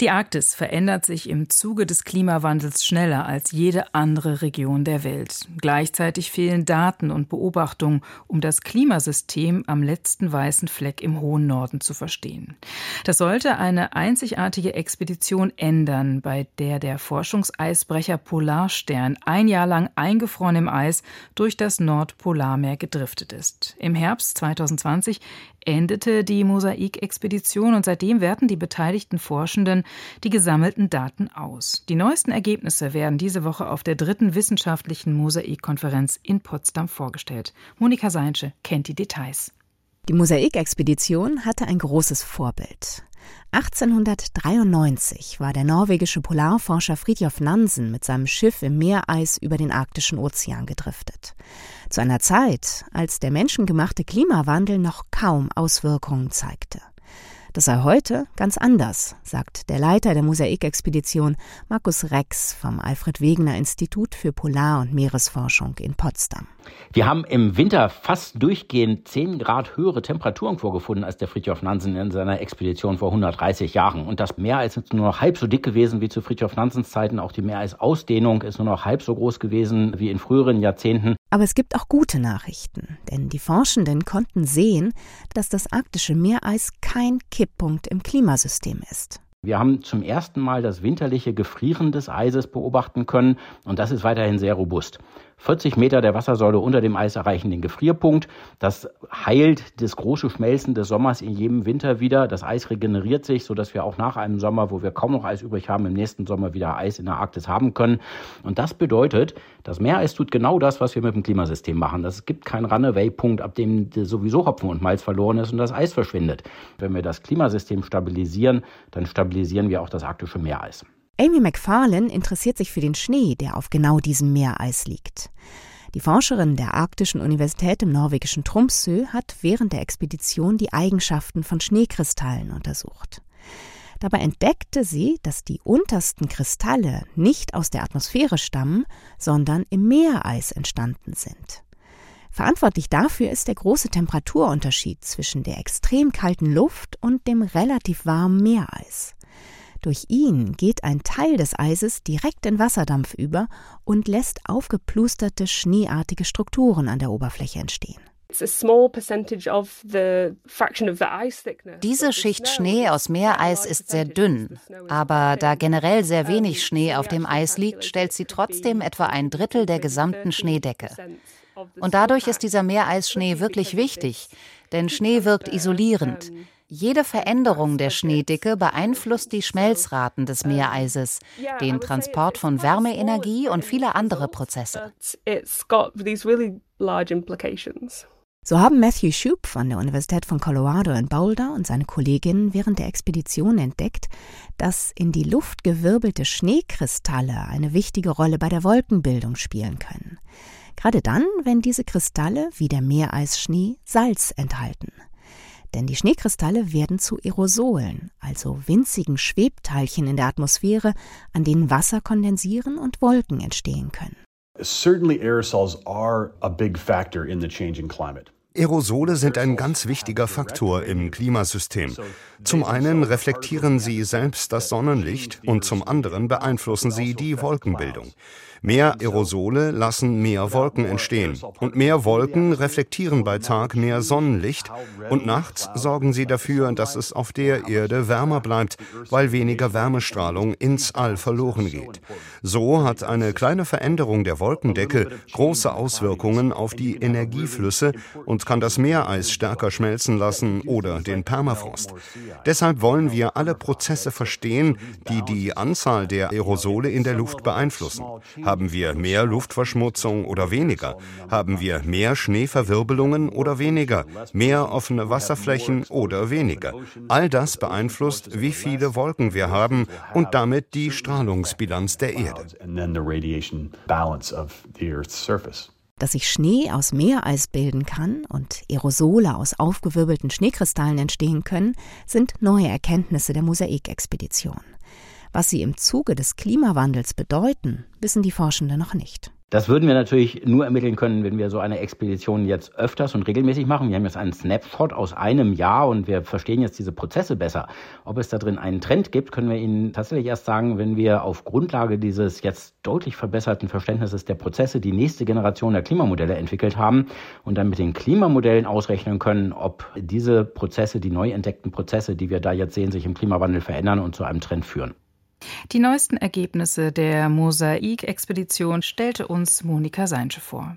Die Arktis verändert sich im Zuge des Klimawandels schneller als jede andere Region der Welt. Gleichzeitig fehlen Daten und Beobachtungen, um das Klimasystem am letzten weißen Fleck im hohen Norden zu verstehen. Das sollte eine einzigartige Expedition ändern, bei der der Forschungseisbrecher Polarstern ein Jahr lang eingefroren im Eis durch das Nordpolarmeer gedriftet ist. Im Herbst 2020 endete die Mosaikexpedition und seitdem werten die beteiligten Forschenden die gesammelten Daten aus. Die neuesten Ergebnisse werden diese Woche auf der dritten wissenschaftlichen Mosaikkonferenz in Potsdam vorgestellt. Monika Seinsche kennt die Details. Die Mosaikexpedition hatte ein großes Vorbild. 1893 war der norwegische Polarforscher Fridtjof Nansen mit seinem Schiff im Meereis über den arktischen Ozean gedriftet. Zu einer Zeit, als der menschengemachte Klimawandel noch kaum Auswirkungen zeigte. Das sei heute ganz anders, sagt der Leiter der Mosaikexpedition Markus Rex vom Alfred Wegener Institut für Polar- und Meeresforschung in Potsdam. Wir haben im Winter fast durchgehend 10 Grad höhere Temperaturen vorgefunden als der Fridtjof Nansen in seiner Expedition vor 130 Jahren. Und das Meereis ist nur noch halb so dick gewesen wie zu Fridtjof Nansens Zeiten. Auch die Meereisausdehnung ist nur noch halb so groß gewesen wie in früheren Jahrzehnten. Aber es gibt auch gute Nachrichten, denn die Forschenden konnten sehen, dass das arktische Meereis kein Kipppunkt im Klimasystem ist. Wir haben zum ersten Mal das winterliche Gefrieren des Eises beobachten können und das ist weiterhin sehr robust. 40 Meter der Wassersäule unter dem Eis erreichen den Gefrierpunkt. Das heilt das große Schmelzen des Sommers in jedem Winter wieder. Das Eis regeneriert sich, sodass wir auch nach einem Sommer, wo wir kaum noch Eis übrig haben, im nächsten Sommer wieder Eis in der Arktis haben können. Und das bedeutet, das Meereis tut genau das, was wir mit dem Klimasystem machen. Es gibt keinen Runaway-Punkt, ab dem sowieso Hopfen und Malz verloren ist und das Eis verschwindet. Wenn wir das Klimasystem stabilisieren, dann stabilisieren wir auch das arktische Meereis. Amy McFarlane interessiert sich für den Schnee, der auf genau diesem Meereis liegt. Die Forscherin der Arktischen Universität im norwegischen Tromsø hat während der Expedition die Eigenschaften von Schneekristallen untersucht. Dabei entdeckte sie, dass die untersten Kristalle nicht aus der Atmosphäre stammen, sondern im Meereis entstanden sind. Verantwortlich dafür ist der große Temperaturunterschied zwischen der extrem kalten Luft und dem relativ warmen Meereis. Durch ihn geht ein Teil des Eises direkt in Wasserdampf über und lässt aufgeplusterte schneeartige Strukturen an der Oberfläche entstehen. Diese Schicht Schnee aus Meereis ist sehr dünn, aber da generell sehr wenig Schnee auf dem Eis liegt, stellt sie trotzdem etwa ein Drittel der gesamten Schneedecke. Und dadurch ist dieser Meereisschnee wirklich wichtig, denn Schnee wirkt isolierend. Jede Veränderung der Schneedicke beeinflusst die Schmelzraten des Meereises, den Transport von Wärmeenergie und viele andere Prozesse. So haben Matthew Shoup von der Universität von Colorado in Boulder und seine Kolleginnen während der Expedition entdeckt, dass in die Luft gewirbelte Schneekristalle eine wichtige Rolle bei der Wolkenbildung spielen können. Gerade dann, wenn diese Kristalle, wie der Meereisschnee, Salz enthalten denn die Schneekristalle werden zu Aerosolen, also winzigen Schwebteilchen in der Atmosphäre, an denen Wasser kondensieren und Wolken entstehen können. Certainly aerosols are a big factor in the changing climate. Aerosole sind ein ganz wichtiger Faktor im Klimasystem. Zum einen reflektieren sie selbst das Sonnenlicht und zum anderen beeinflussen sie die Wolkenbildung. Mehr Aerosole lassen mehr Wolken entstehen. Und mehr Wolken reflektieren bei Tag mehr Sonnenlicht. Und nachts sorgen sie dafür, dass es auf der Erde wärmer bleibt, weil weniger Wärmestrahlung ins All verloren geht. So hat eine kleine Veränderung der Wolkendecke große Auswirkungen auf die Energieflüsse und kann das Meereis stärker schmelzen lassen oder den Permafrost. Deshalb wollen wir alle Prozesse verstehen, die die Anzahl der Aerosole in der Luft beeinflussen. Haben wir mehr Luftverschmutzung oder weniger? Haben wir mehr Schneeverwirbelungen oder weniger? Mehr offene Wasserflächen oder weniger? All das beeinflusst, wie viele Wolken wir haben und damit die Strahlungsbilanz der Erde. Dass sich Schnee aus Meereis bilden kann und Aerosole aus aufgewirbelten Schneekristallen entstehen können, sind neue Erkenntnisse der Mosaikexpedition. Was sie im Zuge des Klimawandels bedeuten, wissen die Forschenden noch nicht. Das würden wir natürlich nur ermitteln können, wenn wir so eine Expedition jetzt öfters und regelmäßig machen. Wir haben jetzt einen Snapshot aus einem Jahr und wir verstehen jetzt diese Prozesse besser. Ob es da drin einen Trend gibt, können wir Ihnen tatsächlich erst sagen, wenn wir auf Grundlage dieses jetzt deutlich verbesserten Verständnisses der Prozesse die nächste Generation der Klimamodelle entwickelt haben und dann mit den Klimamodellen ausrechnen können, ob diese Prozesse, die neu entdeckten Prozesse, die wir da jetzt sehen, sich im Klimawandel verändern und zu einem Trend führen. Die neuesten Ergebnisse der Mosaik-Expedition stellte uns Monika Seinsche vor.